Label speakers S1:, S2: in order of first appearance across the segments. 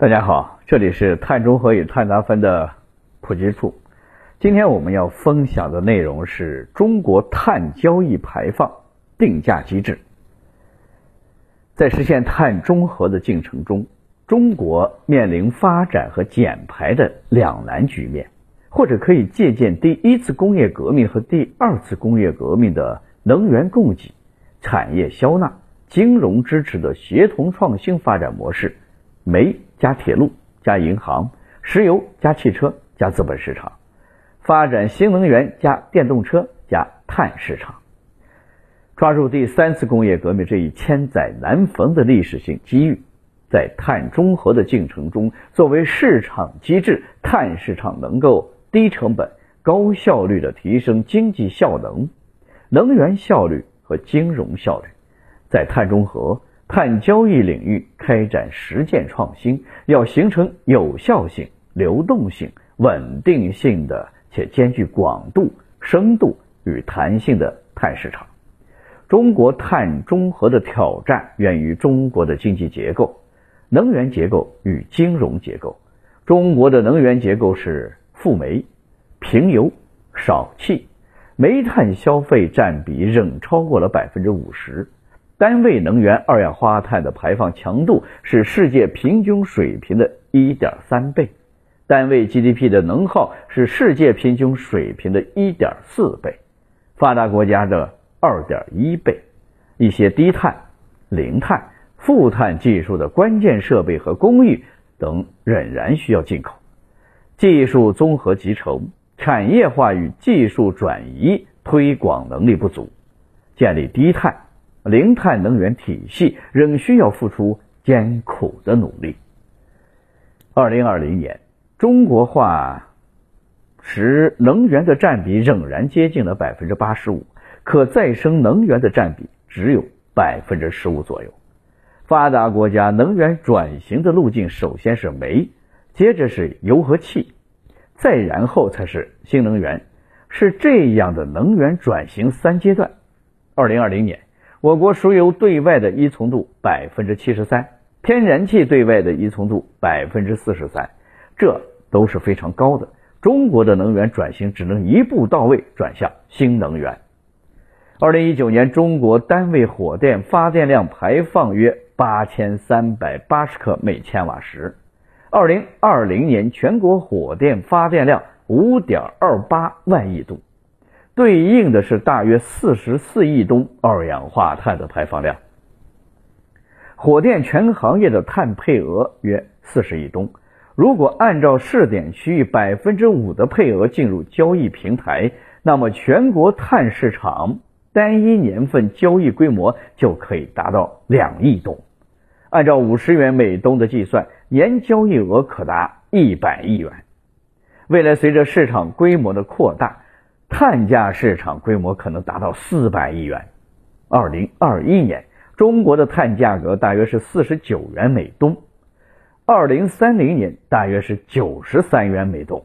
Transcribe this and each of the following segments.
S1: 大家好，这里是碳中和与碳达峰的普及处。今天我们要分享的内容是中国碳交易排放定价机制。在实现碳中和的进程中，中国面临发展和减排的两难局面，或者可以借鉴第一次工业革命和第二次工业革命的能源供给、产业消纳、金融支持的协同创新发展模式。煤加铁路加银行，石油加汽车加资本市场，发展新能源加电动车加碳市场，抓住第三次工业革命这一千载难逢的历史性机遇，在碳中和的进程中，作为市场机制，碳市场能够低成本、高效率的提升经济效能、能源效率和金融效率，在碳中和。碳交易领域开展实践创新，要形成有效性、流动性、稳定性的且兼具广度、深度与弹性的碳市场。中国碳中和的挑战源于中国的经济结构、能源结构与金融结构。中国的能源结构是富煤、贫油、少气，煤炭消费占比仍超过了百分之五十。单位能源二氧化碳的排放强度是世界平均水平的一点三倍，单位 GDP 的能耗是世界平均水平的一点四倍，发达国家的二点一倍。一些低碳、零碳、负碳技术的关键设备和工艺等仍然需要进口。技术综合集成、产业化与技术转移推广能力不足，建立低碳。零碳能源体系仍需要付出艰苦的努力。二零二零年，中国化时能源的占比仍然接近了百分之八十五，可再生能源的占比只有百分之十五左右。发达国家能源转型的路径首先是煤，接着是油和气，再然后才是新能源，是这样的能源转型三阶段。二零二零年。我国石油对外的依存度百分之七十三，天然气对外的依存度百分之四十三，这都是非常高的。中国的能源转型只能一步到位转向新能源。二零一九年，中国单位火电发电量排放约八千三百八十克每千瓦时，二零二零年全国火电发电量五点二八万亿度。对应的是大约四十四亿吨二氧化碳的排放量。火电全行业的碳配额约四十亿吨，如果按照试点区域百分之五的配额进入交易平台，那么全国碳市场单一年份交易规模就可以达到两亿吨。按照五十元每吨的计算，年交易额可达一百亿元。未来随着市场规模的扩大，碳价市场规模可能达到四百亿元。二零二一年，中国的碳价格大约是四十九元每吨，二零三零年大约是九十三元每吨。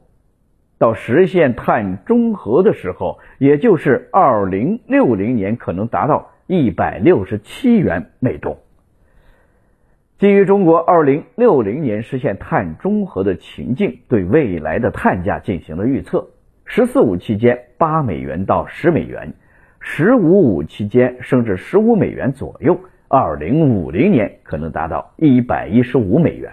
S1: 到实现碳中和的时候，也就是二零六零年，可能达到一百六十七元每吨。基于中国二零六零年实现碳中和的情境，对未来的碳价进行了预测。十四五期间八美元到十美元，十五五期间升至十五美元左右，二零五零年可能达到一百一十五美元。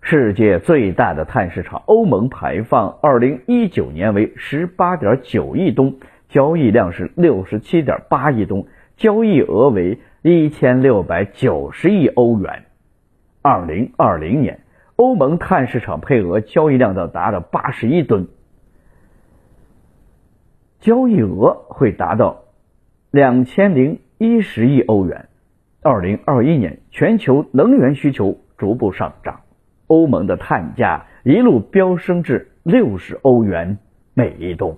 S1: 世界最大的碳市场欧盟排放二零一九年为十八点九亿吨，交易量是六十七点八亿吨，交易额为一千六百九十亿欧元。二零二零年，欧盟碳市场配额交易量到达到八十一吨。交易额会达到两千零一十亿欧元。二零二一年，全球能源需求逐步上涨，欧盟的碳价一路飙升至六十欧元每一吨。